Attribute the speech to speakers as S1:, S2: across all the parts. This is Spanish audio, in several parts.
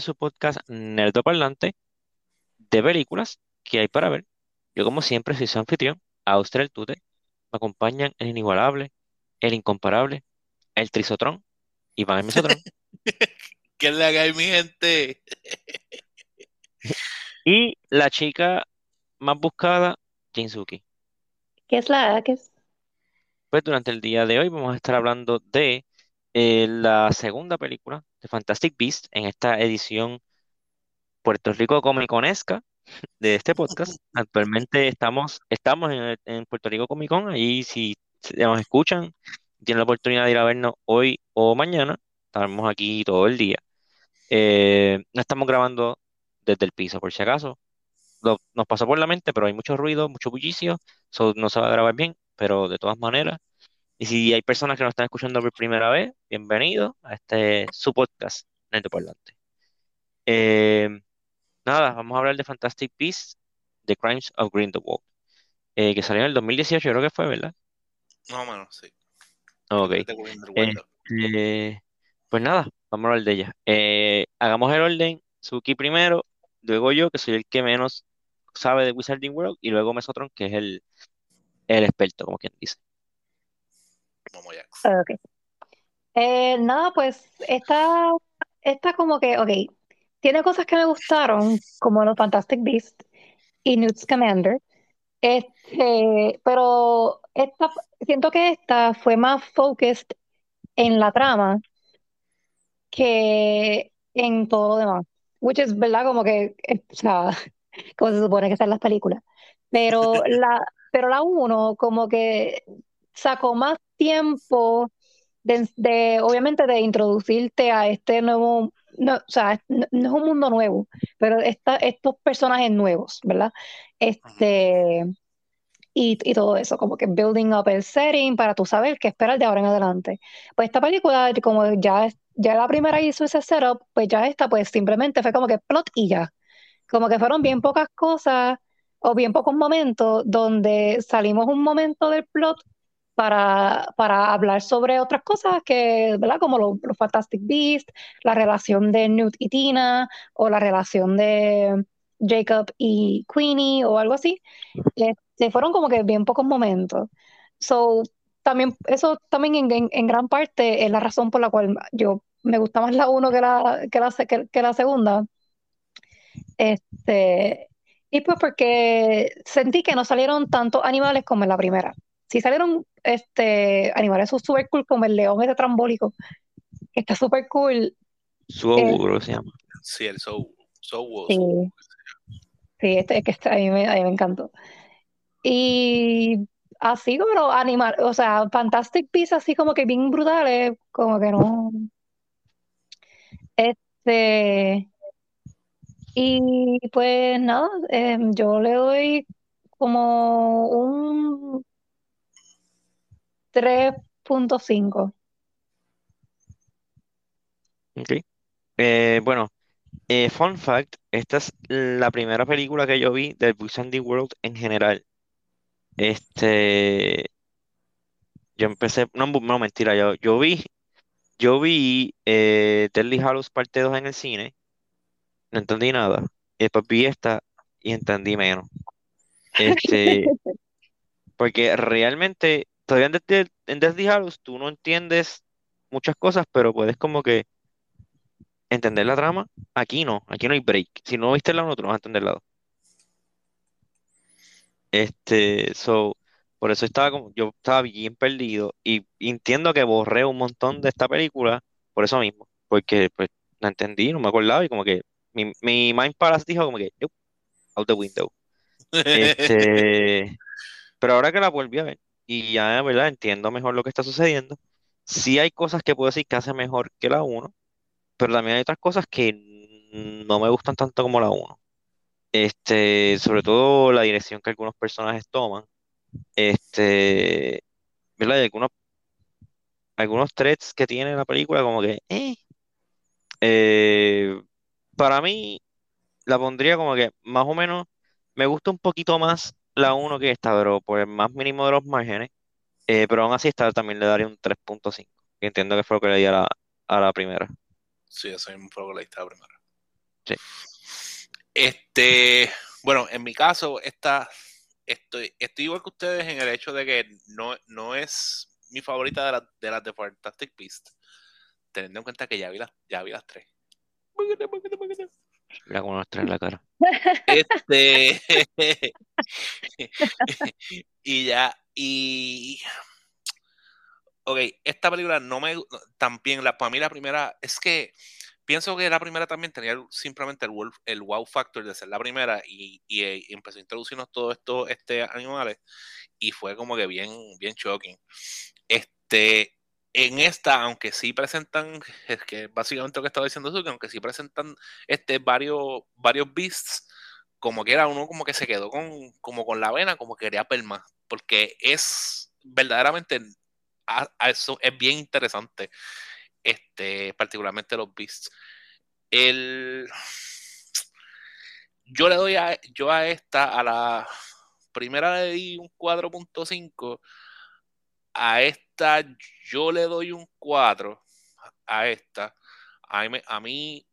S1: de su podcast Nerdo Parlante de películas que hay para ver. Yo, como siempre, soy su anfitrión, Austria el Tute. Me acompañan el inigualable, el incomparable, el trisotrón, Iván el Mesotrón
S2: ¿Qué le haga mi gente?
S1: y la chica más buscada, Jinsuki.
S3: ¿Qué es la que es?
S1: Pues durante el día de hoy vamos a estar hablando de eh, la segunda película de Fantastic Beasts en esta edición Puerto Rico Comic Conesca de este podcast. Actualmente estamos, estamos en, en Puerto Rico Comic Con, ahí si si nos escuchan, tienen la oportunidad de ir a vernos hoy o mañana, estamos aquí todo el día. Eh, no estamos grabando desde el piso, por si acaso. Lo- nos pasó por la mente, pero hay mucho ruido, mucho bullicio, so no se va a grabar bien, pero de todas maneras. Y si hay personas que nos están escuchando por primera vez, bienvenidos a este su podcast, Neto Parlante. Eh, nada, vamos a hablar de Fantastic Beasts, The Crimes of Grindelwald, eh, que salió en el 2018, creo que fue, ¿verdad?
S2: No, mano, sí.
S1: Ok.
S2: Te cogiendo el vuelo.
S1: Eh, pues nada, vamos a hablar de ella. Eh, hagamos el orden, Suki primero, luego yo, que soy el que menos sabe de Wizarding World, y luego Mesotron, que es el, el experto, como quien dice.
S2: Vamos, Jax.
S3: Ah, ok. Eh, nada, pues esta, esta como que, ok, tiene cosas que me gustaron, como los Fantastic Beasts y Newt Scamander, este, pero esta, siento que esta fue más focused en la trama que en todo lo demás, which is, ¿verdad? Como que, eh, o sea, como se supone que sean las películas, pero la, pero la uno como que sacó más tiempo de, de, obviamente, de introducirte a este nuevo, no, o sea, no, no es un mundo nuevo, pero esta, estos personajes nuevos, ¿verdad? Este, y, y todo eso, como que building up el setting para tú saber qué esperar de ahora en adelante. Pues esta película, como ya, ya la primera hizo ese setup, pues ya esta, pues simplemente fue como que plot y ya. Como que fueron bien pocas cosas o bien pocos momentos donde salimos un momento del plot para, para hablar sobre otras cosas que, ¿verdad? Como los, los Fantastic Beasts, la relación de Newt y Tina, o la relación de Jacob y Queenie, o algo así. Este, fueron como que bien pocos momentos. So, también, eso también en, en- en gran parte es la razón por la cual yo me gusta más la uno que la, que la, se- que, que la segunda. Este, y pues porque sentí que no salieron tantos animales como en la primera. Sí salieron este, animales súper cool como el león ese trambólico, que está súper cool.
S1: Suogu,
S3: Eh,
S1: creo que se llama.
S2: Sí, el Soul. Soul.
S3: Sí, sí, este, es que este- a mí me, a mí me encantó. Y así como los animales, o sea, Fantastic Beasts así como que bien brutales, como que no. Este, y pues nada, eh, yo le doy como un 3.5.
S1: Ok. Eh, bueno, eh, fun fact, esta es la primera película que yo vi del Wizarding World en general. Este, yo empecé, no, no mentira, yo, yo vi, yo vi eh, Deadly Hallows parte 2 en el cine, no entendí nada. Y después vi esta y entendí menos. Este, porque realmente, todavía en Deathly, en Deathly Hallows tú no entiendes muchas cosas, pero puedes como que entender la trama. Aquí no, aquí no hay break. Si no viste la uno, tú no vas a entender la dos. Este, so, por eso estaba como, yo estaba bien perdido y entiendo que borré un montón de esta película por eso mismo, porque pues la entendí, no me acordaba y como que mi, mi mind palace dijo como que, "Nope, out the window. Este, pero ahora que la volví a ver y ya, ¿verdad? Entiendo mejor lo que está sucediendo. Sí hay cosas que puedo decir que hace mejor que la uno, pero también hay otras cosas que no me gustan tanto como la uno. Este, sobre todo la dirección que algunos personajes toman. Este, ¿verdad? Y algunos, algunos threads que tiene la película, como que, eh. Eh, para mí, la pondría como que más o menos, me gusta un poquito más la uno que esta, pero por el más mínimo de los márgenes. Eh, pero aún así, esta también le daría un 3.5, que entiendo que fue lo que le di a la, a la primera.
S2: Sí, eso mismo fue lo que leíste la primera.
S1: Sí.
S2: Este, bueno, en mi caso, esta, estoy, estoy igual que ustedes en el hecho de que no, no es mi favorita de, la, de las de Fantastic Beast, teniendo en cuenta que ya vi las, ya vi las tres.
S1: Mira cómo nos trae en la cara.
S2: Este. y ya, y. Ok, esta película no me. También, la, para mí, la primera. Es que pienso que la primera también tenía simplemente el, wolf- el wow factor de ser la primera y, y, eh, empezó a introducirnos todos estos este, animales y fue como que bien, bien shocking. Este. En esta, aunque sí presentan, es que básicamente lo que estaba diciendo tú, que aunque sí presentan este, varios, varios beasts, como que era uno como que se quedó con, como con la vena, como que quería ver más, porque es verdaderamente, eso es bien interesante, este, particularmente los beasts. El, yo le doy a, yo a esta, a la primera le di un 4.5, a esta yo le doy un 4, a esta, a mí,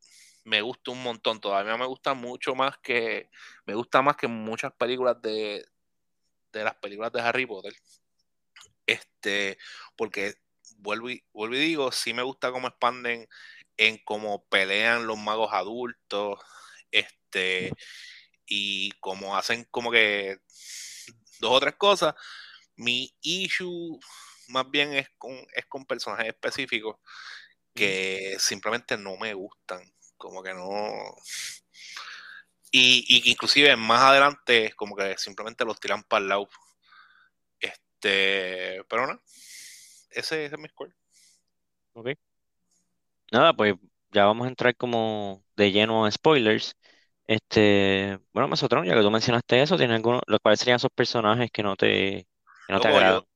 S2: me- gusta un montón, todavía me gusta mucho más que, me gusta más que muchas películas de, de las películas de Harry Potter. Este, porque vuelvo y, vuelvo y digo, sí me gusta cómo expanden en cómo pelean los magos adultos, este, y cómo hacen como que dos o tres cosas. Mi issue más bien es con, es con personajes específicos que simplemente no me gustan, como que no... Y, y que inclusive más adelante como que simplemente los tiran para el lado. Este, pero no, ese, ese es mi score.
S1: Ok. Nada, pues ya vamos a entrar como de lleno a spoilers. Este, bueno, Mesotron, ya que tú mencionaste eso, ¿tienes alguno, los cuales serían esos personajes que no te, no te
S2: Loco,
S1: agradan?
S2: yo,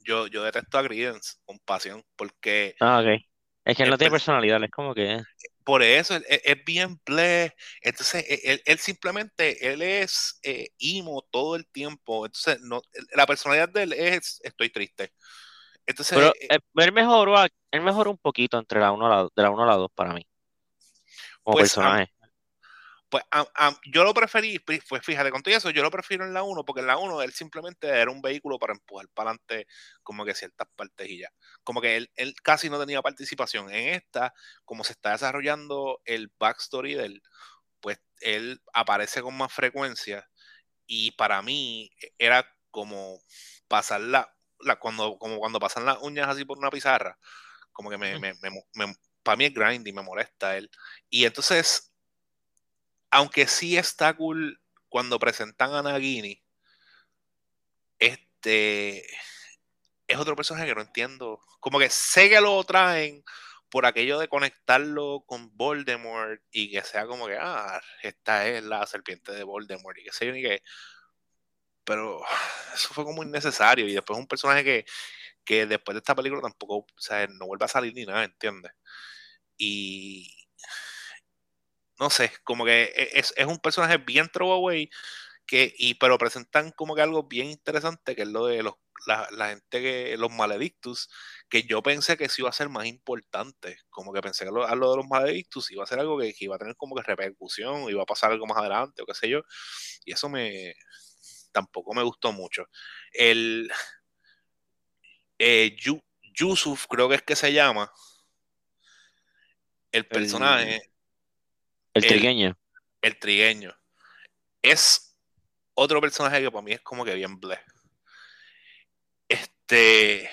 S2: yo, yo detesto a Credence con pasión, porque
S1: Ah, ok. Es que él no tiene
S2: per-
S1: personalidad, es como que, eh,
S2: por eso él, él- es bien bleh. Entonces, e, él, él simplemente, él es eh, emo todo el tiempo. Entonces, no, la personalidad de él es estoy triste. Entonces,
S1: pero
S2: eh,
S1: eh, él mejoró, él mejoró un poquito entre la 1 a la, de la 1 a la 2 para mí, como
S2: Pues,
S1: personaje.
S2: Pues a- a- yo lo preferí, pues pues fíjate, con todo eso, yo lo prefiero en la 1, porque en la 1 él simplemente era un vehículo para empujar para adelante como que ciertas partes y ya. Como que él, él casi no tenía participación. En esta, como se está desarrollando el backstory de él, pues él aparece con más frecuencia y para mí era como pasar la, la- cuando, como cuando pasan las uñas así por una pizarra, como que me,
S1: Mm.
S2: me, me, para mí es grind y me molesta él. Y entonces aunque sí está cool cuando presentan a Nagini, este es otro personaje que no entiendo. Como que sé que lo traen por aquello de conectarlo con Voldemort y que sea como que, ah, esta es la serpiente de Voldemort y que sé yo ni qué. Pero eso fue como innecesario y después un personaje que, que después de esta película tampoco, o sea, no vuelve a salir ni nada, ¿entiendes? Y no sé, como que e, es, es un personaje bien throwaway, que, y, pero presentan como que algo bien interesante, que es lo de los, la, la gente que, los maledictus, que yo pensé que sí iba a ser más importante, como que pensé que lo, a lo de los maledictus iba a ser algo que, que iba a tener como que repercusión, iba a pasar algo más adelante, o qué sé yo, y eso me tampoco me gustó mucho. El eh, Yu- Yusuf, creo que es que se llama, el personaje,
S1: El
S2: el-
S1: trigueño.
S2: el trigueño, es otro personaje que para mí es como que bien bleh. Este.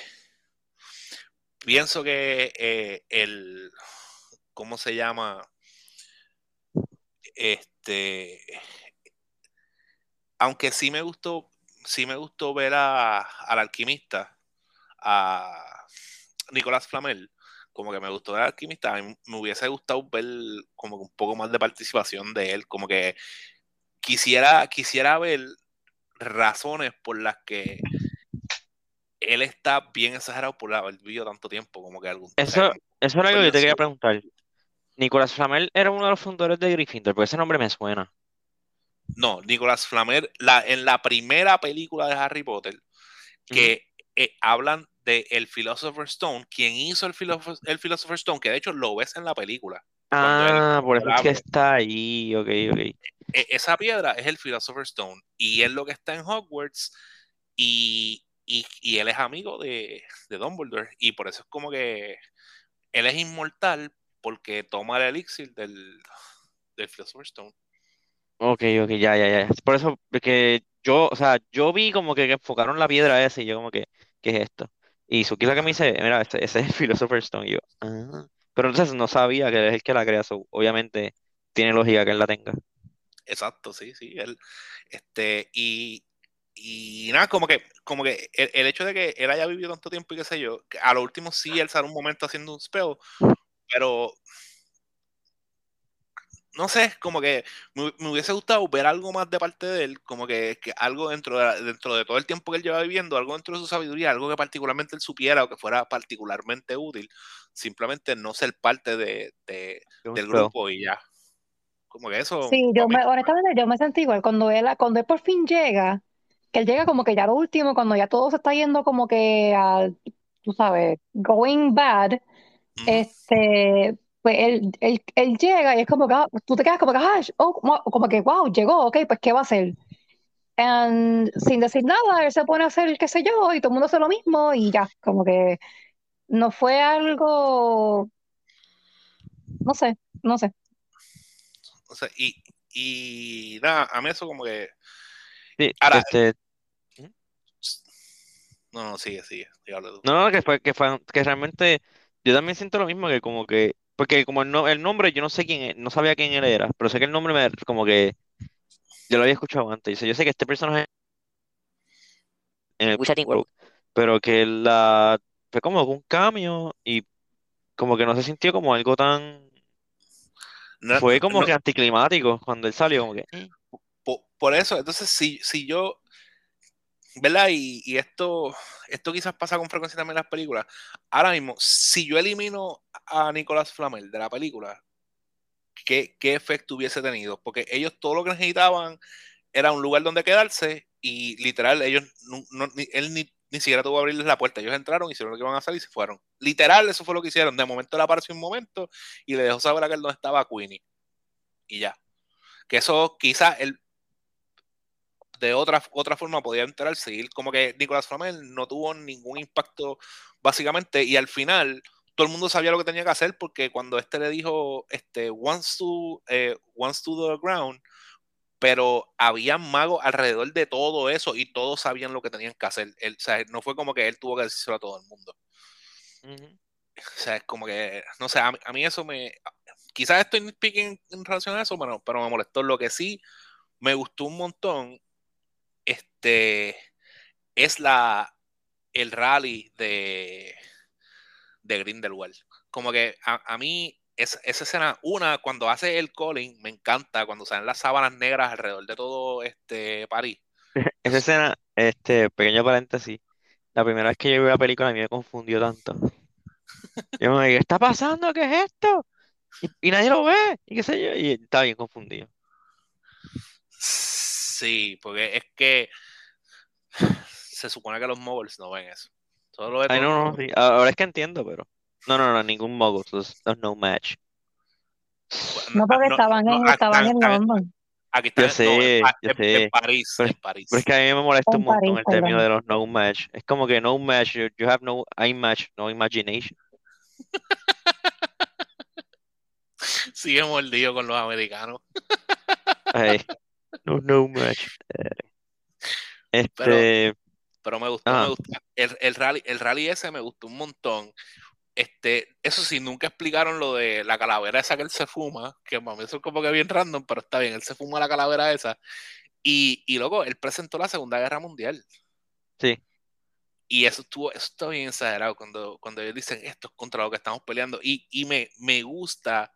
S2: Pienso que eh, el. ¿Cómo se llama? Este. Aunque sí me gustó. Sí me gustó ver a, al alquimista. A Nicolás Flamel. Como que me gustó ver al alquimista. A mí me hubiese gustado ver como que un poco más de participación de él. Como que quisiera, quisiera ver razones por las que él está bien exagerado por haber vivido tanto tiempo, como que algún.
S1: Eso, eso era algo que yo te quería preguntar. Nicolás Flamel era uno de los fundadores de Gryffindor, porque ese nombre me suena.
S2: no, Nicolás Flamel, la, en la primera película de Harry Potter, que eh, hablan de el Philosopher's Stone, quien hizo el, Philosopher- el Philosopher's Stone, que de hecho lo ves en la película.
S1: Ah, por eso es que está ahí, ok, ok.
S2: E, esa piedra es el Philosopher's Stone y es lo que está en Hogwarts y, y, él es amigo de, de, Dumbledore y por eso es como que él es inmortal porque toma el elixir del, del Philosopher's Stone.
S1: Ok, ok, ya, ya, ya. Por eso que yo, o sea, yo vi como que enfocaron la piedra esa y yo como que, ¿qué es esto? Y Suki la que me dice, mira, ese, ese es el Philosopher's Stone. Y yo, ah. Pero entonces no sabía que es el que la crea, obviamente tiene lógica que él la tenga.
S2: Exacto, sí, sí. Él, este, y, y nada, como que, como que el, hecho de que él haya vivido tanto tiempo y qué sé yo, a lo último sí él sale un momento haciendo un spell, pero no sé, como que me, hubiese gustado ver algo más de parte de él, como que, algo dentro de, dentro de todo el tiempo que él lleva viviendo, algo dentro de su sabiduría, algo que particularmente él supiera o que fuera particularmente útil, simplemente no ser parte de, del grupo y ya. Como que eso.
S3: Sí, yo me, honestamente yo me sentí igual cuando él, cuando él por fin llega, que él llega como que ya lo último, cuando ya todo se está yendo como que al, tú sabes, going bad, este, pues él, él, él, llega y es como que ah, tú te quedas como que, ah, oh, como que, wow, llegó, ok, pues ¿qué va a hacer? And sin decir nada, él se pone a hacer qué sé yo y todo el mundo hace lo mismo y ya, como que no fue algo, no sé, no sé.
S2: O sea, y, y nada, a mí eso como que...
S1: Sí, este...
S2: No, no, sigue, sigue.
S1: No, no, que fue, que fue, que realmente yo también siento lo mismo que como que porque como el, el nombre, yo no sé quién es, no sabía quién él era, pero sé que el nombre me como que yo lo había escuchado antes. Yo sé que este personaje en el World, pero que la fue como un cambio y como que no se sintió como algo tan fue como que anticlimático cuando él salió, como que
S2: eh. por, eso, entonces si, si yo ¿verdad? Y, esto, esto quizás pasa con frecuencia también en las películas. Ahora mismo, si yo elimino a Nicolás Flamel de la película, ¿qué, ¿qué, efecto hubiese tenido? Porque ellos todo lo que necesitaban era un lugar donde quedarse y literal, ellos, no, él ni, ni, siquiera tuvo que abrirles la puerta. Ellos entraron, hicieron lo que iban a hacer y se fueron. Literal, eso fue lo que hicieron. De momento él apareció un momento y le dejó saber a aquel dónde estaba Queenie. Y ya. Que eso quizás el, de otra, otra forma podía entrar, seguir como que Nicolás Flamel no tuvo ningún impacto básicamente y al final todo el mundo sabía lo que tenía que hacer porque cuando este le dijo este once to, eh, once to the ground pero había magos alrededor de todo eso y todos sabían lo que tenían que hacer. o sea, no fue como que él tuvo que decírselo a todo el mundo. O sea, es como que, no sé, a, mí eso me... Quizás estoy speaking en relación a eso, pero, pero me molestó. Lo que sí me gustó un montón este es la el rally de, de Grindelwald. Como que a, mí esa escena, una, cuando hace el calling, me encanta, cuando salen las sábanas negras alrededor de todo este París.
S1: Esa escena, este, pequeño paréntesis, la primera vez que yo vi la película a mí me confundió tanto. Yo me dije, ¿qué está pasando? ¿Qué es esto? Y, y, nadie lo ve, y qué sé yo, y estaba bien confundido.
S2: Sí, porque es que se supone que los moguls no ven eso.
S1: Ay, no, no, sí. Ahora es que entiendo, pero. No, no, no, ningún mogul, es no match.
S3: no, porque estaban en, estaban en London.
S2: Aquí está
S1: yo sé,
S2: en,
S1: yo sé.
S2: en, París,
S1: pero,
S2: en París.
S1: Pero es que a mí me molesta un montón el término de los no match. Es como que no match, you, you have no I match, no imagination.
S2: Sigue mordido con los americanos.
S1: Ay. No, no much.
S2: Este. Pero, me gustó, me gustó. El, el, rally, el rally ese me gustó un montón. Este, eso sí, nunca explicaron lo de la calavera esa que él se fuma, que mami, eso es como que bien random, pero está bien, él se fuma la calavera esa. Y, y luego, él presentó la Segunda Guerra Mundial.
S1: Sí.
S2: Y eso estuvo, eso está bien exagerado cuando, cuando ellos dicen esto es contra lo que estamos peleando. Y, y me, me gusta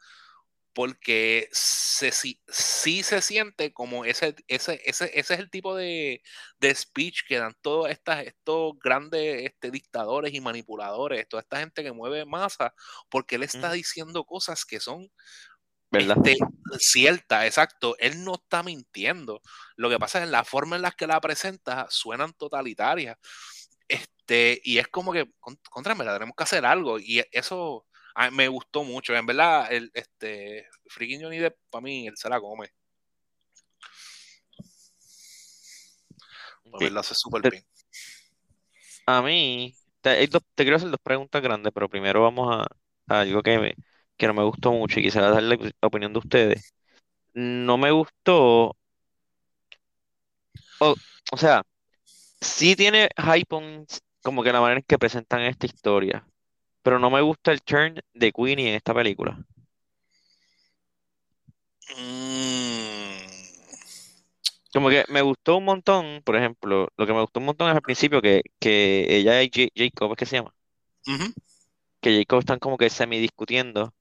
S2: porque se, sí, se siente como ese, ese, ese, ese es el tipo de, de, speech que dan todos estas, estos grandes este, dictadores y manipuladores, toda esta gente que mueve masa, porque él está diciendo cosas que son este, ciertas, exacto. Él no está mintiendo. Lo que pasa es que la forma en la que la presenta suenan totalitarias. Este, y es como que, contra, la tenemos que hacer algo. Y eso a me gustó mucho. En verdad, el, este, freaking Johnny Depp, para mí, él se la come. Para
S1: Sí.
S2: verlo hace súper bien.
S1: A mí, te, quiero hacer dos preguntas grandes, pero primero vamos a, a algo que, me, que no me gustó mucho y quisiera darle la opinión de ustedes. No me gustó, o, o sea, sí tiene high points, como que la manera en que presentan esta historia, pero no me gusta el turn de Queenie en esta película.
S2: Mm,
S1: Como que me gustó un montón, por ejemplo, lo que me gustó un montón es al principio que, que ella y Ja- Jacob, ¿es que se llama? Que Jacob están como que semi discutiendo,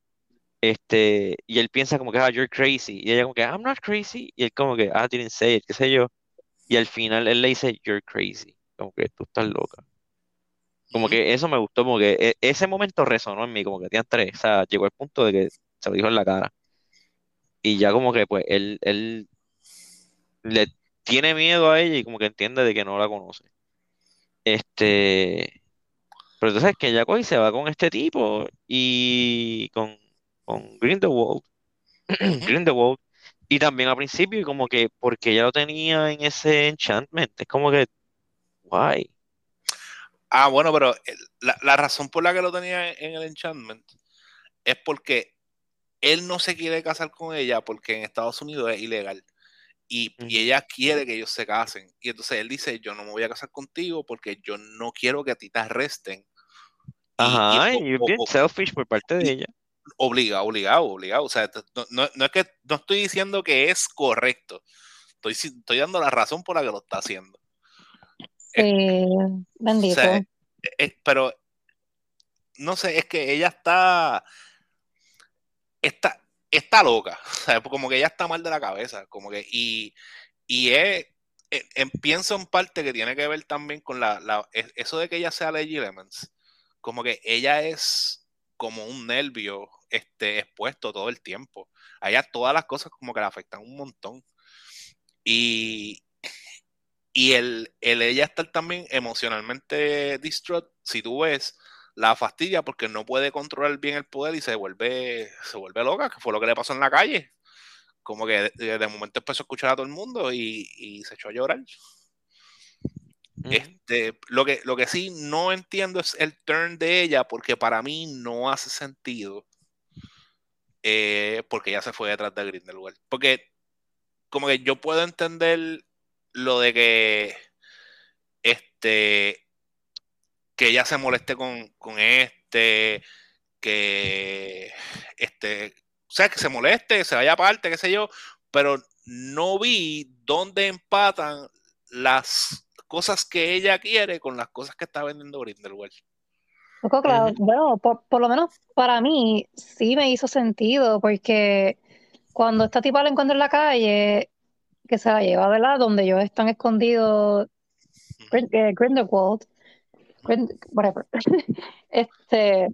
S1: este, y él piensa como que, ah, you're crazy, y ella como que, I'm not crazy, y él como que, ah, didn't say it, qué sé yo, y al final él le dice, you're crazy, como que tú estás loca. Como que eso me gustó, como que e- ese momento resonó en mí, como que tenían tres, o sea, llegó el punto de que se lo dijo en la cara, y ya como que pues él, él le tiene miedo a ella y como que entiende de que no la conoce. Este, pero entonces que coge y se va con este tipo y con, con Grindelwald. Grindelwald, y también al principio y como que porque ella lo tenía en ese enchantment, es como que, guay.
S2: Ah, bueno, pero el- la, la razón por la que lo tenía en el enchantment es porque él no se quiere casar con ella porque en Estados Unidos es ilegal. Y, y ella quiere que ellos se casen. Y entonces él dice, yo no me voy a casar contigo porque yo no quiero que a ti te arresten.
S1: Ajá, y es bien selfish por parte de ella.
S2: obligado, obligado, obligado. O sea, no, no- no es que no estoy diciendo que es correcto. Estoy, estoy dando la razón por la que lo está haciendo.
S3: Sí,
S2: O
S3: bendito.
S2: sea, eh, eh, pero no sé, es que ella está, está, está loca. Sea, como que ella está mal de la cabeza. Como que, y, y es, eh, eh, pienso en parte que tiene que ver también con la, la- es- eso de que ella sea Lady Lemons. Como que ella es como un nervio este, expuesto todo el tiempo. A ella todas las cosas como que le afectan un montón. Y, y el, el ella estar también emocionalmente distraught, si tú ves, la fastidia porque no puede controlar bien el poder y se vuelve, se vuelve loca, que fue lo que le pasó en la calle. Como que de, de momento empezó a escuchar a todo el mundo y, y se echó a llorar. Este, lo, que, lo que sí no entiendo es el turn de ella, porque para mí no hace sentido. eh, porque ella se fue detrás de Grindelwald. Porque, como que yo puedo entender lo de que. Este. Que ella se moleste con, con este. Que. Este. O sea, que se moleste, se vaya aparte, qué sé yo. Pero no vi dónde empatan las cosas que ella quiere con las cosas que está vendiendo Grindelwald.
S3: Poco claro,
S1: Ujú.
S3: bueno, por, por lo menos para mí sí me hizo sentido, porque cuando esta tipa la encuentra en la calle, que se la lleva, ¿verdad? Donde ellos están escondidos, eh, Grindelwald, Grind- whatever. Este,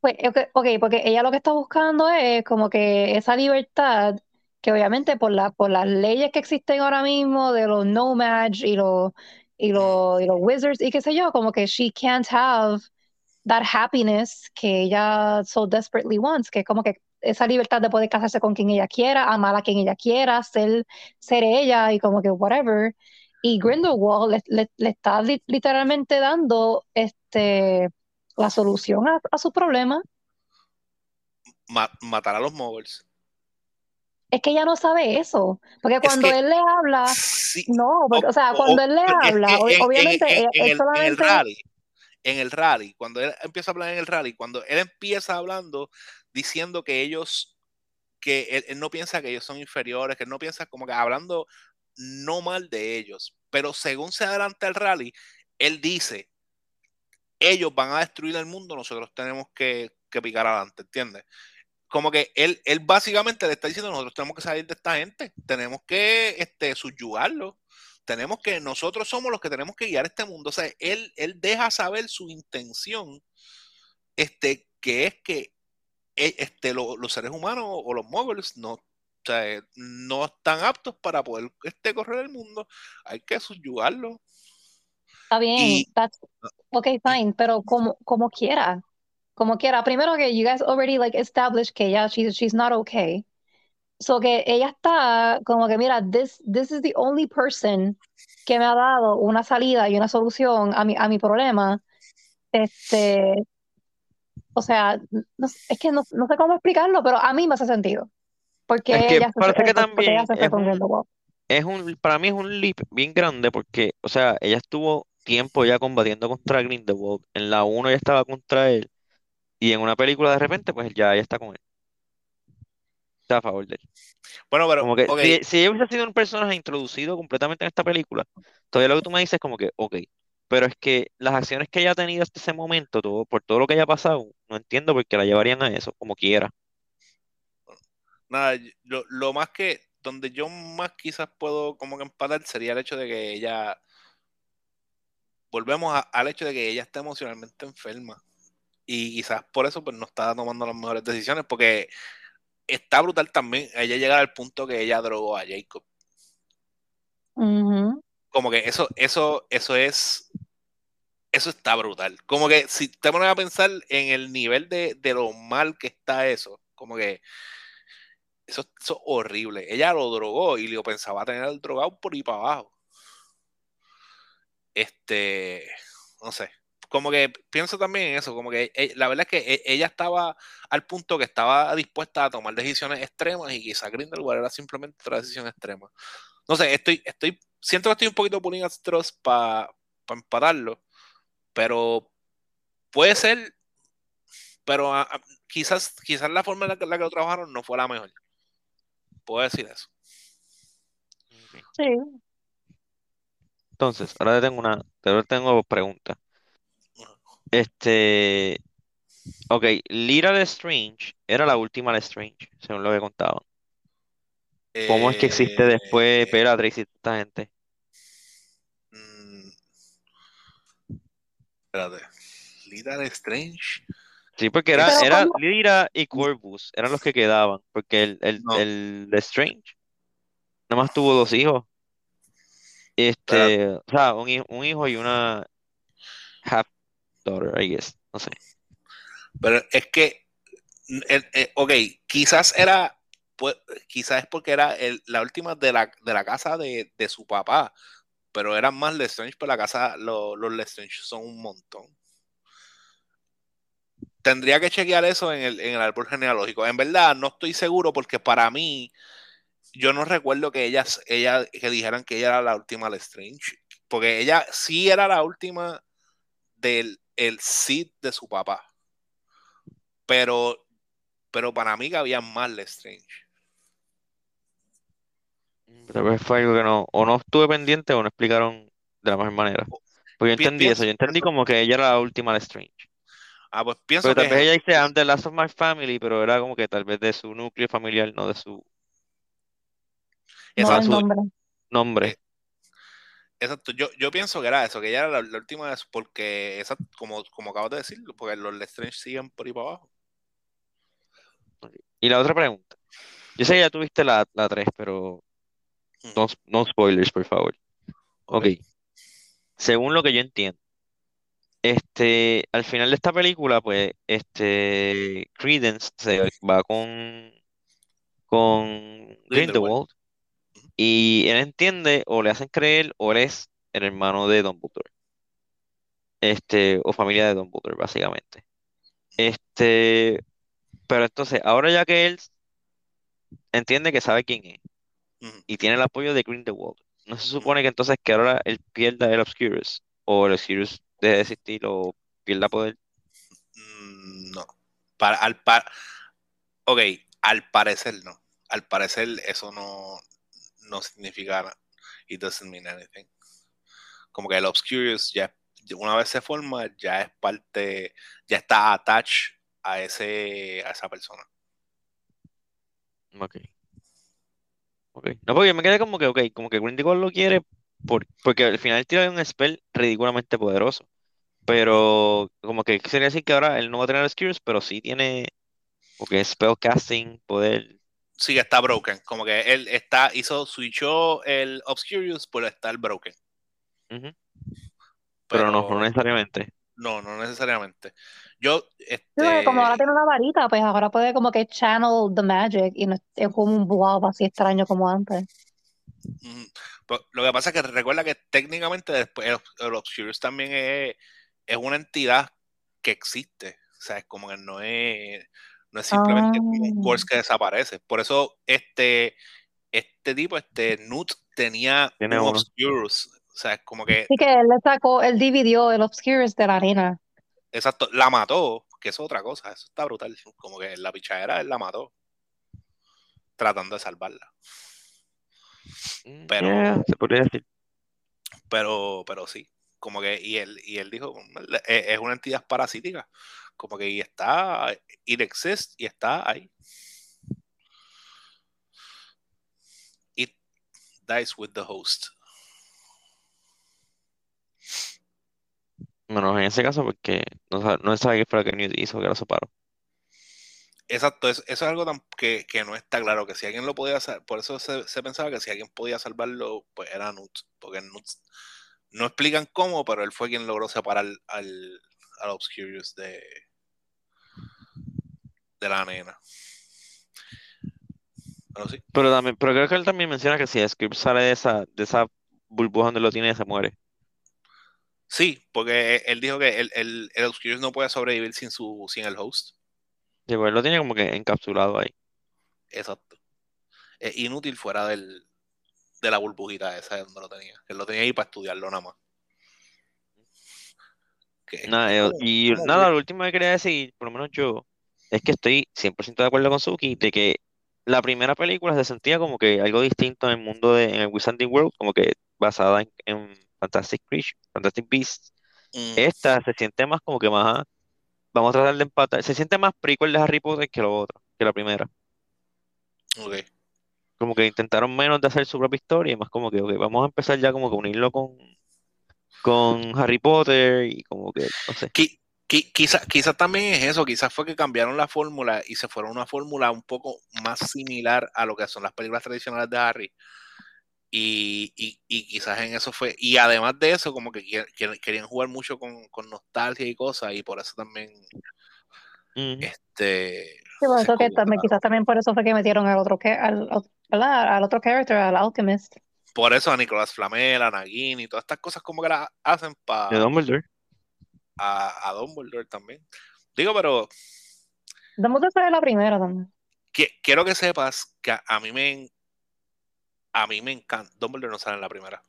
S3: pues, ok, ok, porque ella lo que está buscando es como que esa libertad, que obviamente por la, por las leyes que existen ahora mismo de los nomads y los, y los, y los wizards y qué sé yo, como que she can't have that happiness que ella so desperately wants, que es como que esa libertad de poder casarse con quien ella quiera, amar a quien ella quiera, ser, ser ella y como que whatever. Y Grindelwald le, le- le está li- literalmente dando este, la solución a, a su problema.
S2: Ma- matar a los moguls.
S3: Es que ella no sabe eso, porque cuando
S2: que-
S3: él le habla,
S2: Sí,
S3: no, porque, o sea, cuando
S2: o-
S3: él le habla,
S2: en- en-
S3: obviamente
S2: en-
S3: él-
S2: en
S3: él
S2: el, rally, en el rally, cuando él empieza a hablar en el rally, cuando él empieza hablando diciendo que ellos, que él, no piensa que ellos son inferiores, que él no piensa como que hablando no mal de ellos, pero según se adelanta el rally, él dice, ellos van a destruir el mundo, nosotros tenemos que, que picar adelante, ¿entiendes? Como que él, él básicamente le está diciendo, nosotros tenemos que salir de esta gente, tenemos que este, subyugarlo, tenemos que, nosotros somos los que tenemos que guiar este mundo. O sea, él, él deja saber su intención, este, que es que este, lo- los seres humanos o los moguls no, o sea, eh, no están aptos para poder este, correr el mundo, hay que subyugarlo.
S3: está bien,
S2: Y-
S3: that's, ok, fine, pero como, como quiera, como quiera, primero que you guys already like established que ella, she's, she's not okay. So que ella está como que, mira, this, this is the only person que me ha dado una salida y una solución a mi, a mi problema. Este, o sea, no, es que no, no sé cómo explicarlo, pero a mí me hace sentido. Porque
S1: Es que
S3: ella se,
S1: que también
S3: ella se fue
S1: es
S3: con
S1: un-
S3: Grindelwald.
S1: es un, para mí es un leap bien grande porque, o sea, ella estuvo tiempo ya combatiendo contra Grindelwald. En la 1 ya estaba contra él. Y en una película de repente, pues ya ella está con él. Está a favor de él.
S2: Bueno, pero,
S1: Como que si, si ella hubiese sido un personaje introducido completamente en esta película, todavía lo que tú me dices es como que, ok. Pero es que las acciones que ella ha tenido hasta ese momento, todo, por todo lo que haya pasado, no entiendo por qué la llevarían a eso, como quiera.
S2: nada, yo- lo, lo más que, donde yo más quizás puedo como que empatar sería el hecho de que ella, volvemos a- al hecho de que ella está emocionalmente enferma. Y quizás por eso pues no está tomando las mejores decisiones, porque está brutal también ella llegar al punto que ella drogó a Jacob. Como que eso, eso, eso es, eso está brutal. Como que si te pones a pensar en el nivel de, de lo mal que está eso, como que eso, es horrible. Ella lo drogó y lo pensaba tener el drogado por ahí para abajo. Este, no sé. Como que pienso también en eso, como que eh, la verdad es que e- ella estaba al punto que estaba dispuesta a tomar decisiones extremas y quizá Grindelwald era simplemente otra decisión extrema. No sé, estoy, estoy, siento que estoy un poquito pulling straws para empatarlo, pero puede ser, pero a- a- quizás, quizás la forma en la que, la que lo trabajaron no fue la mejor. Puedo decir eso.
S3: Sí.
S1: Entonces, ahora te tengo una, te tengo preguntas. Este, ok, Lira Lestrange era la última Lestrange, según lo que contaban. ¿Cómo es que existe después
S2: Eh,
S1: Bellatrix y esta gente?
S2: mm, espérate. Lethal Strange.
S1: Sí, porque era,
S3: Pero
S1: era. Lyra y Corvus, eran los que quedaban, porque el, el,
S2: No.
S1: el Lestrange nada más tuvo dos hijos. Este, o sea, un, un hijo y una half daughter, I guess, no sé.
S2: Pero es que, el- eh, ok, quizás era, pues, quizás es porque era el- la última de la, de la casa de, de su papá, pero eran más Lestrange, pero la casa, lo- los Lestrange son un montón. Tendría que chequear eso en el, en el árbol genealógico. En verdad, no estoy seguro porque para mí, yo no recuerdo que ellas, ella, que dijeran que ella era la última Lestrange, porque ella sí era la última del el de su papá. Pero, pero para mí que había más Lestrange.
S1: Tal vez fue algo que no, o no estuve pendiente o no explicaron de la mejor manera. Pues yo entendí eso, yo entendí como que ella era la última Lestrange.
S2: Ah, pues pienso
S1: Pero tal
S2: que
S1: vez ella dice I'm the last of my family, pero era como que tal vez de su núcleo familiar, no de su
S3: No el nombre.
S1: nombre.
S2: Eh, exacto. Yo, yo pienso que era eso, que ella era la, la última vez, porque esa, como, como acabas de decir, porque los Lestrange siguen por ahí para abajo.
S1: Y la otra pregunta. Yo sé que ya tuviste la, la 3, pero. No, no spoilers, por favor.
S2: Ok.
S1: Ok. Según lo que yo entiendo, este, al final de esta película, pues, este, Credence se va con, con
S2: Grindelwald.
S1: Y él entiende o le hacen creer o él es el hermano de Dumbledore. Este, o familia de Dumbledore, básicamente. Este, pero entonces, ahora ya que él entiende que sabe quién es Y tiene el apoyo de Grindelwald, ¿no se supone que entonces que ahora él pierda el Obscurus o el Obscurus deje de existir o pierda poder?
S2: Mm, No. Para, al par, ok, al parecer no. Al parecer eso no, no significa. It doesn't mean anything. Como que el Obscurus ya una vez se forma, ya es parte, ya está attached a ese, a esa persona.
S1: Ok. Ok. No, porque me quedé como que, ok, como que Grindelwald lo quiere por- porque al final tira un spell ridículamente poderoso. Pero como que quisiera decir que ahora él no va a tener Obscurus, pero sí tiene, porque spellcasting, poder.
S2: Sí está broken. Como que él está, hizo, switchó el Obscurious por estar broken.
S1: Ujú. Pero no, no necesariamente.
S2: No, no necesariamente. Yo,
S3: como ahora
S2: este,
S3: tiene una varita, pues ahora puede como que channel the magic y no es, como un blob así extraño como antes.
S2: mm, lo que pasa es que recuerda que técnicamente después el, el Obscurus también es, es una entidad que existe. O sea, es como que no es, no es simplemente como un
S3: Ah.
S2: Curse que desaparece. Por eso este, este tipo, este Newt, tenía
S1: Tiene
S2: un
S1: uno.
S2: Obscurus. O sea, es como que,
S3: Así que él le sacó, él dividió el Obscurus de la nena.
S2: exacto, la mató, que es otra cosa, eso está brutal. Como que la pichadera él la mató, tratando de salvarla.
S1: Mm,
S2: Pero-
S1: yeah, se podría decir.
S2: pero, pero sí, como que, y él, y él dijo, "Es- es una entidad parasítica, como que y está, it exists y está ahí. It dies with the host.
S1: Menos en ese caso, porque no, sa- no sabe qué fue lo que Newt hizo que lo separó.
S2: Exacto, eso, eso es algo tan- que, que no está claro, que si alguien lo podía hacer, por eso se, se pensaba que si alguien podía salvarlo, pues era Nut, porque Nut, no explican cómo, pero él fue quien logró separar al, al Obscurious de, de la nena. Pero sí,
S1: Pero también, pero creo que él también menciona que si Script sale de esa, de esa burbuja donde lo tiene, se muere.
S2: Sí, porque él dijo que el, el, el Obscurious no puede sobrevivir sin, su, sin el host.
S1: Sí, pues él lo tiene como que encapsulado ahí.
S2: Exacto. Es inútil fuera del, de la burbujita esa de donde lo tenía. Él lo tenía ahí para estudiarlo nada más. Que
S1: Nada, eh, y nada,
S2: weird.
S1: lo último que quería decir, por lo menos yo, es que estoy 100% de acuerdo con Suki de que la primera película se sentía como que algo distinto en el mundo de, en el Wizarding World, como que basada en, en Fantastic Creatures, Fantastic Beasts.
S2: Mm,
S1: Esta se siente más como que más, vamos a tratar de empatar, se siente más prequel de Harry Potter que lo otro, que la primera.
S2: ok.
S1: Como que intentaron menos de hacer su propia historia y más como que, ok, vamos a empezar ya como que unirlo con, con Harry Potter y como que, no sé.
S2: Qui- qui- quizá, quizá también es eso, quizás fue que cambiaron la fórmula y se fueron a una fórmula un poco más similar a lo que son las películas tradicionales de Harry. Y, y- y quizás en eso fue. Y además de eso, como que quer- quer- querían jugar mucho con, con nostalgia y cosas, y por eso también este,
S3: Sí, eso que también, quizás también por eso fue que metieron al otro, al, ¿verdad? al otro character, al Alchemist.
S2: Por eso a Nicolás Flamel, a Nagini y todas estas cosas como que las hacen
S1: De
S2: para
S1: Dumbledore.
S2: a, a Dumbledore también. Digo, pero
S3: Dumbledore fue la primera también.
S2: que- quiero que sepas que a, a mí me a mí me encanta. Dumbledore no sale en la primera.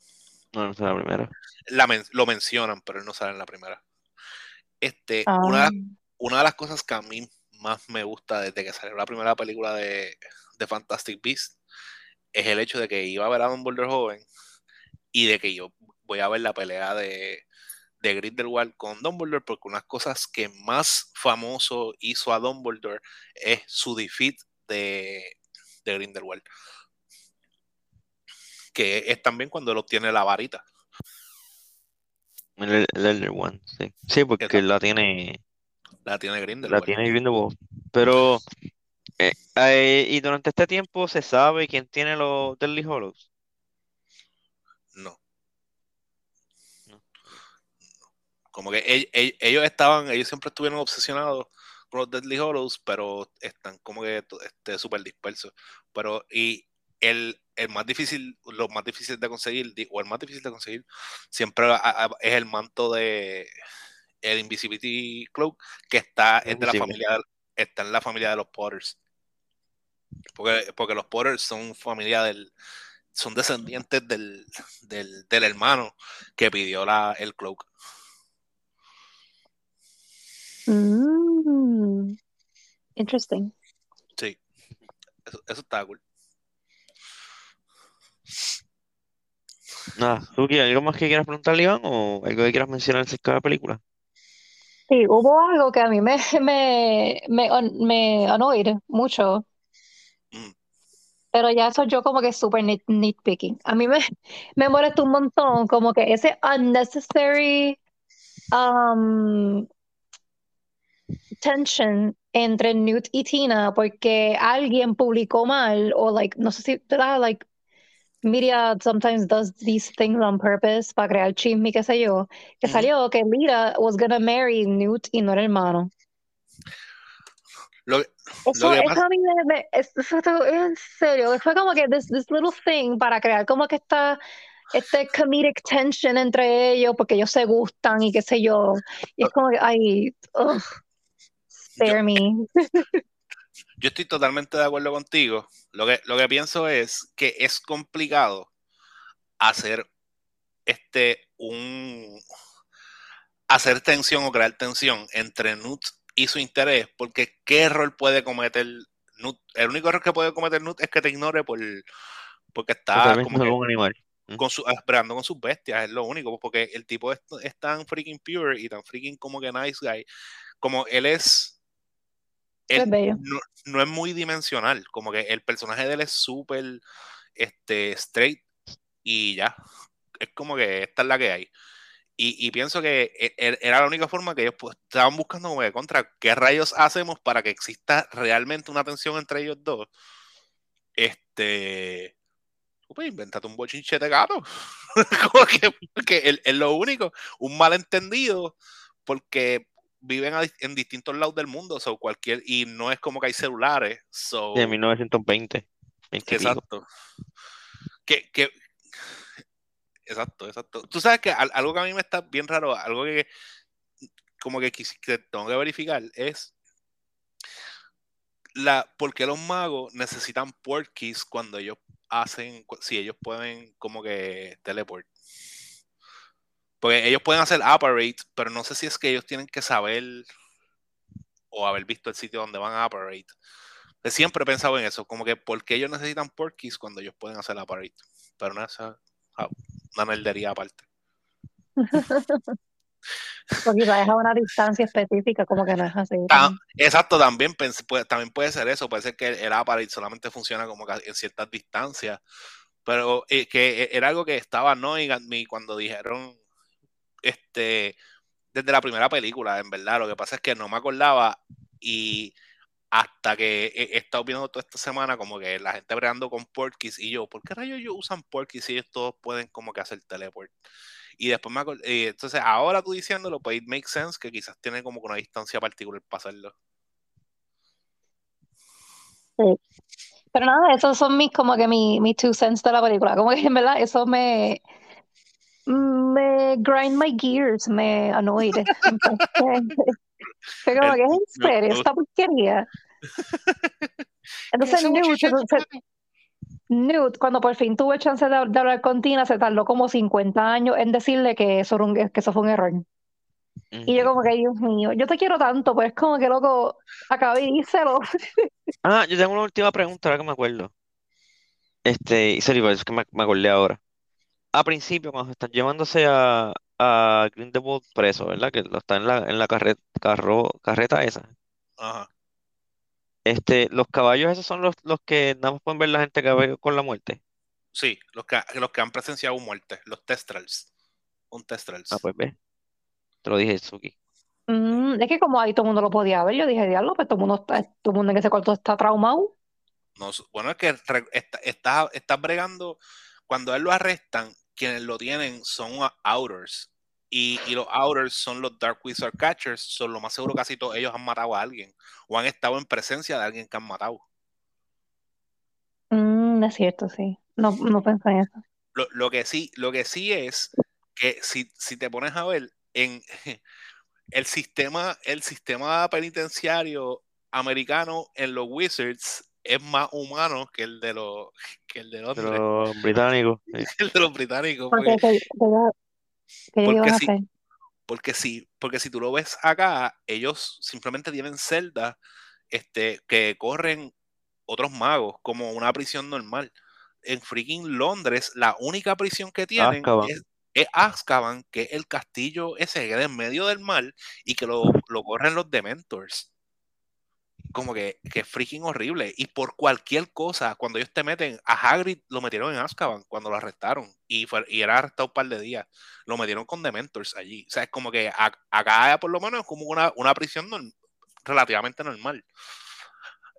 S1: No, no es la primera.
S2: La men- lo mencionan, pero él no sale en la primera. Este,
S3: Ah,
S2: una, una de las cosas que a mí más me gusta desde que salió la primera película de, de Fantastic Beasts es el hecho de que iba a ver a Dumbledore joven y de que yo voy a ver la pelea de, de Grindelwald con Dumbledore porque unas cosas que más famoso hizo a Dumbledore es su defeat de, de Grindelwald que es también cuando él obtiene la varita
S1: El, el Elder One, sí. Sí, porque
S2: Exacto.
S1: la tiene,
S2: la tiene
S1: la
S2: Grindelwald
S1: tiene Grindelwald. Pero, eh, eh, y durante este tiempo se sabe quién tiene los Deadly Hollows.
S2: no
S1: No.
S2: como que ell- ell- ellos estaban ellos siempre estuvieron obsesionados con los Deadly Hollows pero están como que este, súper dispersos pero y el, el más difícil lo más difícil de conseguir o el más difícil de conseguir siempre a- a- es el manto de el Invisibility Cloak que está es de la familia está en la familia de los Potters porque, porque los Potters son familia del son descendientes del, del, del hermano que pidió la, el cloak.
S3: mm, interesting.
S2: Sí, eso, eso está cool.
S1: Nada, Suki, ¿algo más que quieras preguntarle, Iván? ¿O algo que quieras mencionar acerca de la película?
S3: Sí, hubo algo que a mí me, me, me, me annoyed mucho,
S2: Mm.
S3: pero ya eso yo como que súper nit- nitpicking. A mí me, me molesta un montón como que ese unnecessary um, tension entre Newt y Tina porque alguien publicó mal o like, no sé si, ¿verdad? Like, media sometimes does these things on purpose para crear chisme, qué sé yo, que
S2: Ujú.
S3: salió que Lita was gonna marry Newt y no era hermano.
S2: Lo,
S3: Eso,
S2: Lo que
S3: eso a mí me, me- es- eso esto- en serio, fue como que this, this little thing para crear como que esta, este comedic tension entre ellos, porque ellos se gustan y qué sé yo. Y es como que, ay, ugh, spare me.
S2: yo estoy totalmente de acuerdo contigo. Lo que, lo que pienso es que es complicado hacer este un hacer tensión o crear tensión entre Nut y su interés, porque qué error puede cometer Nut. El único error que puede cometer Nut es que te ignore por porque está como que
S1: un animal.
S2: con su, esperando con sus bestias, es lo único, porque el tipo es, es tan freaking pure y tan freaking como que nice guy, como él es, él
S3: Es bello.
S2: no, no es muy dimensional, como que el personaje de él es súper este, straight y ya, es como que esta es la que hay. Y, y pienso que e- e- era la única forma que ellos pues, estaban buscando como de contra, ¿qué rayos hacemos para que exista realmente una tensión entre ellos dos? Este, pues invéntate un bochinche de gato. Como que, porque es lo único, un malentendido, porque viven a en distintos lados del mundo, so cualquier, y no es como que hay celulares, so,
S1: De 1920. 20 y pico.
S2: exacto. Que, que, exacto, exacto. Tú sabes que al- algo que a mí me está bien raro, algo que como que, que tengo que verificar es la, por qué los magos necesitan porkies cuando ellos hacen, si ellos pueden como que teleport. Porque ellos pueden hacer apparate, pero no sé si es que ellos tienen que saber o haber visto el sitio donde van a apparate. Yo Siempre he pensado en eso, como que por qué ellos necesitan porkies cuando ellos pueden hacer apparate. Pero no es una nerdería aparte.
S3: Porque es a una distancia específica, como que no es así.
S2: Exacto, también, puede, también puede ser eso, puede ser que el apparat solamente funciona como que en ciertas distancias, pero eh, que era algo que estaba at me cuando dijeron, este, desde la primera película, en verdad, lo que pasa es que no me acordaba y hasta que he, estado viendo toda esta semana como que la gente bregando con porkies y yo, ¿por qué rayos ellos usan porkies si ellos todos pueden como que hacer teleport? Y después me acordé, entonces ahora tú diciéndolo, pues it makes sense que quizás tiene como que una distancia particular para hacerlo.
S3: Pero nada, esos son mis, como que mi, mis two cents de la película. Como que en verdad eso me, me grind my gears, me annoyed. Entonces, fue como que es en serio, esta porquería. Entonces Newt, cuando por fin tuvo el chance de, de hablar con Tina, se tardó como 50 años en decirle que eso, era un- que eso fue un error. Y yo como que, Dios mío, yo te quiero tanto, pero es como que loco, acabé y díselo.
S1: Ah, yo tengo una última pregunta, ahora que me acuerdo. Este, y pero es que me, me acordé ahora. A principio, cuando están llevándose a, a Grindelwald preso, ¿verdad? Que lo está en la, en la carre- carro- carreta esa.
S2: Ajá.
S1: Este, los caballos esos son los, los que nada más pueden ver la gente que ve con la muerte.
S2: Sí, los que, los que han presenciado muerte, los testrals. Un testrals.
S1: Ah, pues ve. Te lo dije, Suki.
S3: Mm, es que como ahí todo el mundo lo podía ver, yo dije, diablo, pues todo el mundo está, todo el mundo en ese cuarto está traumado.
S2: No, bueno, es que re- está, está, está bregando. Cuando a él lo arrestan, quienes lo tienen son outers. Y, y los outers son los Dark Wizard Catchers. Son lo más seguro casi todos ellos han matado a alguien. O han estado en presencia de alguien que han matado.
S3: Mm, es cierto, sí. No, no pensé en eso.
S2: Lo, lo que sí, lo que sí es que si, si te pones a ver en el sistema, el sistema penitenciario americano en los Wizards es más humano que el de los que el de
S1: los británicos.
S2: el de los británicos.
S3: Porque ellos
S2: porque porque si, porque si tú lo ves acá, ellos simplemente tienen celdas este, que corren otros magos, como una prisión normal. En freaking Londres, la única prisión que tienen
S1: Azkaban.
S2: es, es Azkaban, que es el castillo ese que queda en medio del mar y que lo, lo corren los Dementors. Como que, que freaking horrible. Y por cualquier cosa, cuando ellos te meten, a Hagrid lo metieron en Azkaban cuando lo arrestaron. Y, fue, y era arrestado un par de días. Lo metieron con Dementors allí. O sea, es como que a- acá por lo menos es como una, una prisión norm- relativamente normal.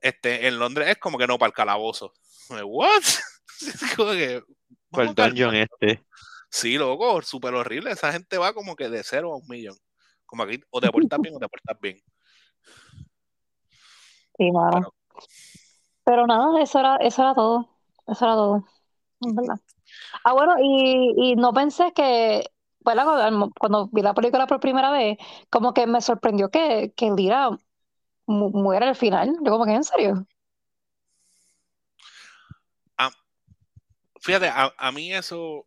S2: Este, en Londres es como que no para el calabozo. ¿What? Es como que
S1: Por dungeon este.
S2: Sí, loco, súper horrible. Esa gente va como que de cero a un millón. Como aquí, o te portas bien o te portas bien.
S3: Sí, mano.
S2: Pero-
S3: Pero nada, eso era, eso era todo. Eso era todo. verdad. Ah, bueno, y, y no pensé que, ¿verdad? Cuando, cuando vi la película por primera vez, como que me sorprendió que, que Lira mu- muera al final. Yo como que, ¿en serio?
S2: Fíjate, a, a mí eso.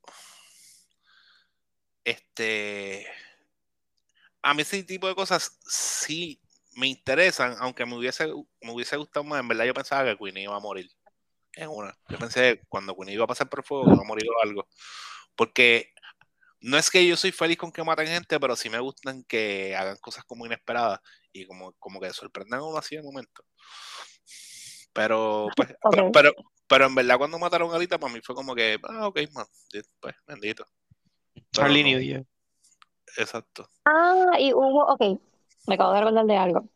S2: Este. A mí ese tipo de cosas sí me interesan, aunque me hubiese, me hubiese gustado más. En verdad, yo pensaba que Queenie iba a morir. En una. Yo pensé cuando Queenie iba a pasar por el fuego que iba a morir o algo. Porque no es que yo soy feliz con que maten gente, pero sí me gustan que hagan cosas como inesperadas y como, como que sorprendan a uno así de momento. Pero, pues, pero, pero, pero en verdad cuando mataron a Alita, para mí fue como que, ah, ok, man, pues, bendito.
S1: Charlie
S2: no,
S1: New Year.
S2: Exacto.
S3: Ah, y hubo, ok, me acabo de recordar de algo.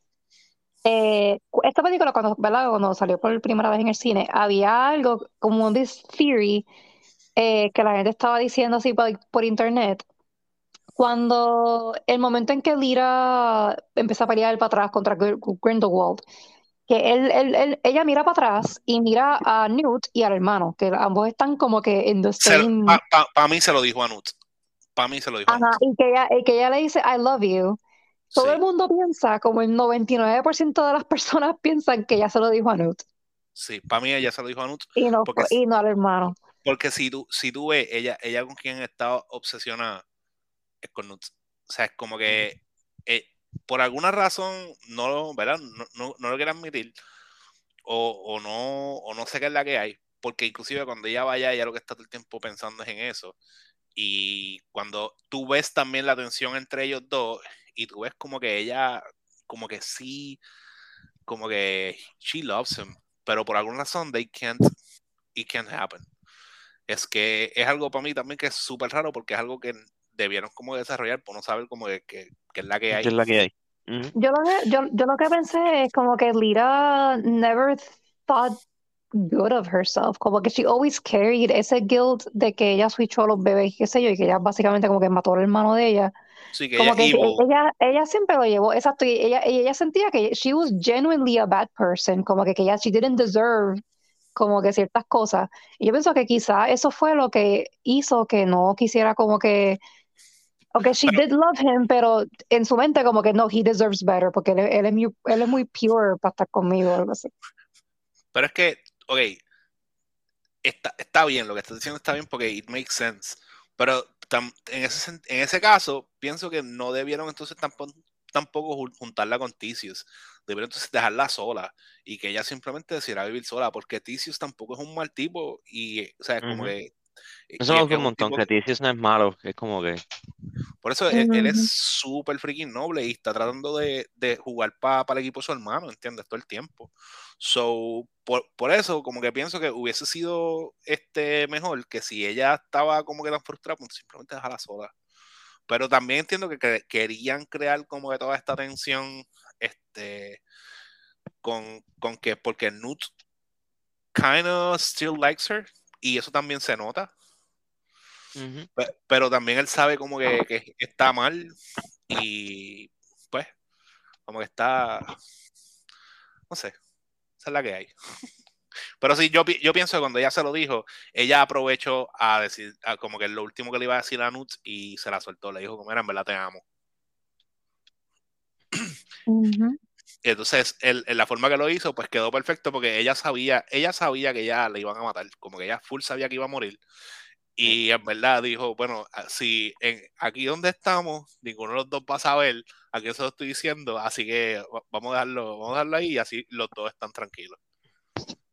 S3: Eh, esta película, cuando, ¿verdad? Cuando salió por primera vez en el cine, había algo como un this theory eh, que la gente estaba diciendo así por, por internet. Cuando el momento en que Lyra empieza a pelear para atrás contra Gr- Grindelwald, que él, él- él- ella mira para atrás y mira a Newt y al hermano, que ambos están como que en the same.
S2: Para mí se lo dijo a Nut. Para mí se lo dijo a
S3: Ajá,
S2: Nut.
S3: y que ella, y que ella le dice, I love you. Todo
S2: Sí,
S3: el mundo piensa, como el 99% de las personas piensan que ella se lo dijo a Newt
S2: sí, para mí ella se lo dijo a Nut.
S3: y no,
S2: Porque,
S3: y no al hermano.
S2: porque si tú, si tú ves, ella, ella con quien estaba obsesionada es con Nut. O sea, es como que eh, por alguna razón no lo, ¿verdad? No, no, no lo quiere admitir. O, o no, o no sé qué es la que hay. Porque inclusive cuando ella vaya, ella lo que está todo el tiempo pensando es en eso. Y cuando tú ves también la tensión entre ellos dos, y tú ves como que ella, como que sí, como que she loves him, pero por alguna razón they can't, it can't happen. Es que es algo para mí también que es súper raro porque es algo que debieron como desarrollar por no saber como que, que, que es la que hay.
S1: ¿Qué es la que hay? Ujú.
S3: Yo lo que, yo, yo lo que pensé es como que Lira never thought good of herself, como que she always carried ese guilt de que ella switchó a los bebés, qué sé yo, y que ella básicamente como que mató al hermano de ella.
S2: Sí, que
S3: Como
S2: ella
S3: que
S2: evil.
S3: ella, ella siempre lo llevó, exacto, y ella, ella sentía que she was genuinely a bad person, como que, que ella, she didn't deserve como que ciertas cosas. Y yo pienso que quizá eso fue lo que hizo que no quisiera como que, ok, she
S2: Pero-
S3: did love him, pero en su mente como que no, he deserves better, porque él, él es muy, él es muy pure para estar conmigo, algo así.
S2: Pero es que, ok, está, está bien, lo que estás diciendo está bien porque it makes sense. Pero tam- en, ese, en ese caso, pienso que no debieron entonces tampoco, tampoco jun- juntarla con Tisius. Debieron entonces dejarla sola y que ella simplemente decidiera vivir sola, porque Tisius tampoco es un mal tipo y, o sea, como que...
S1: Eso
S2: es-
S1: un montón,
S2: tipo
S1: que Tisius no es malo, que es como que...
S2: por eso él, él es súper freaking noble y está tratando de, de jugar para el equipo de su hermano, ¿entiendes? Todo el tiempo. So, por, por eso, como que pienso que hubiese sido este mejor que si ella estaba como que tan frustrada, pues simplemente dejarla sola. Pero también entiendo que cre- querían crear como que toda esta tensión, este, con, con que, porque Newt kind of still likes her, y eso también se nota. Pero también él sabe como que, que está mal y pues como que está no sé esa es la que hay. Pero sí yo, yo pienso que cuando ella se lo dijo ella aprovechó a decir a como que lo último que le iba a decir a Nut y se la soltó le dijo como era en verdad te amo entonces él, en la forma que lo hizo pues quedó perfecto porque ella sabía ella sabía que ya le iban a matar como que ella full sabía que iba a morir y en verdad dijo, bueno, ah, si en, aquí donde estamos, ninguno de los dos va a saber a qué se lo estoy diciendo, así que va- vamos a dejarlo, vamos a dejarlo ahí y así los dos están tranquilos.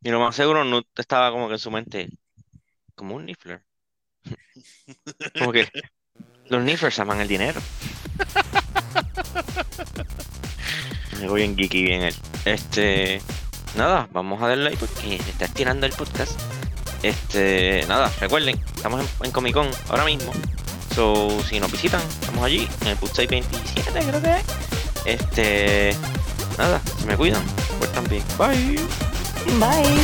S1: Y lo más seguro, Nut estaba como que en su mente, como un Niffler. Como que los Nifflers aman el dinero. Me voy en geeky bien él. Este, nada, vamos a darle ahí porque se está estirando el podcast. Este, nada, recuerden, estamos en, en Comic Con ahora mismo. So, si nos visitan, estamos allí, en el Putsai 27, creo que es. Este, nada, se me cuidan, pues también. Bye.
S3: Bye.